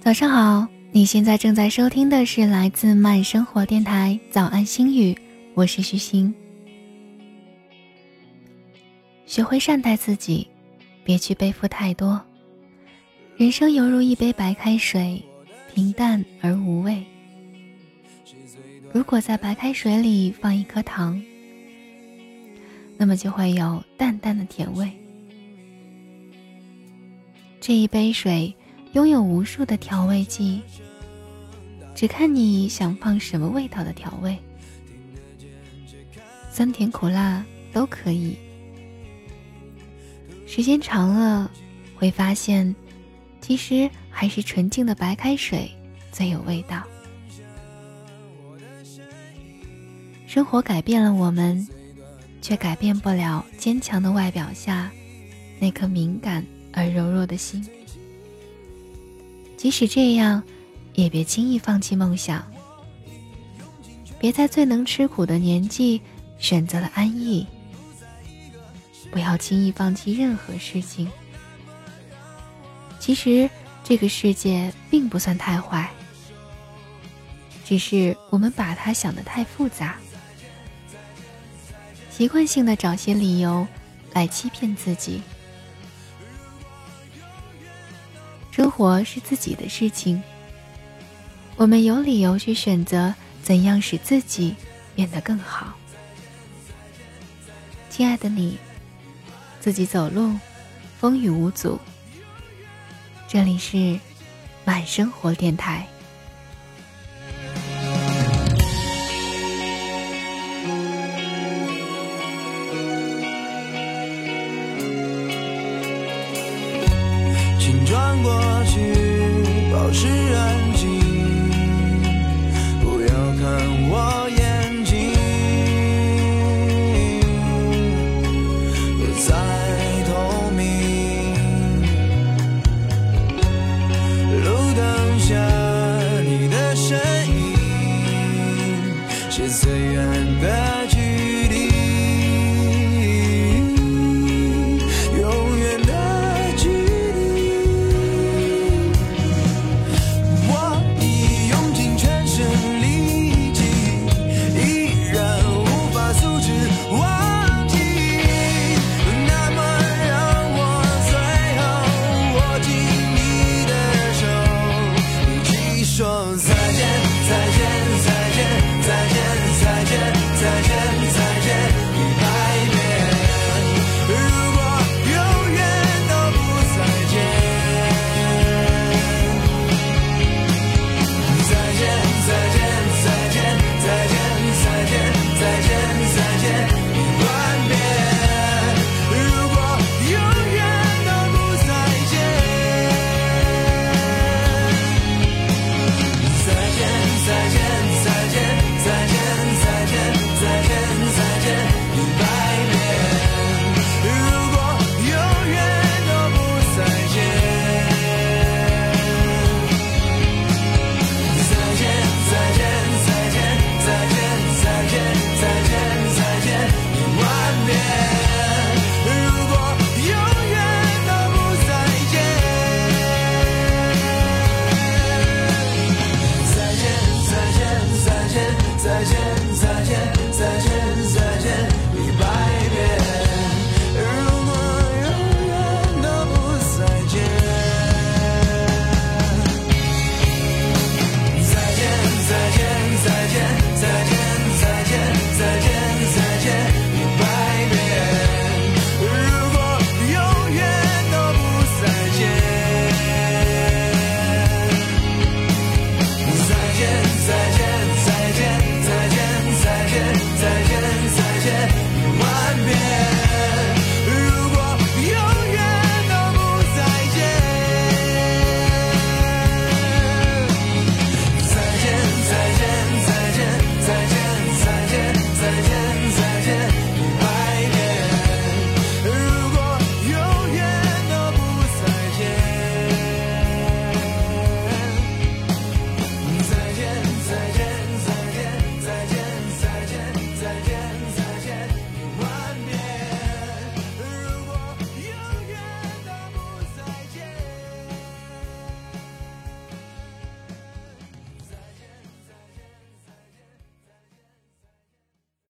早上好，你现在正在收听的是来自慢生活电台《早安心语》，我是徐星。学会善待自己，别去背负太多。人生犹如一杯白开水，平淡而无味。如果在白开水里放一颗糖，那么就会有淡淡的甜味。这一杯水拥有无数的调味剂，只看你想放什么味道的调味，酸甜苦辣都可以。时间长了，会发现，其实还是纯净的白开水最有味道。生活改变了我们，却改变不了坚强的外表下那颗敏感而柔弱的心。即使这样，也别轻易放弃梦想。别在最能吃苦的年纪选择了安逸。不要轻易放弃任何事情。其实这个世界并不算太坏，只是我们把它想得太复杂。习惯性的找些理由来欺骗自己。活是自己的事情，我们有理由去选择怎样使自己变得更好。亲爱的你，自己走路，风雨无阻。这里是慢生活电台。请转过去，保持安静，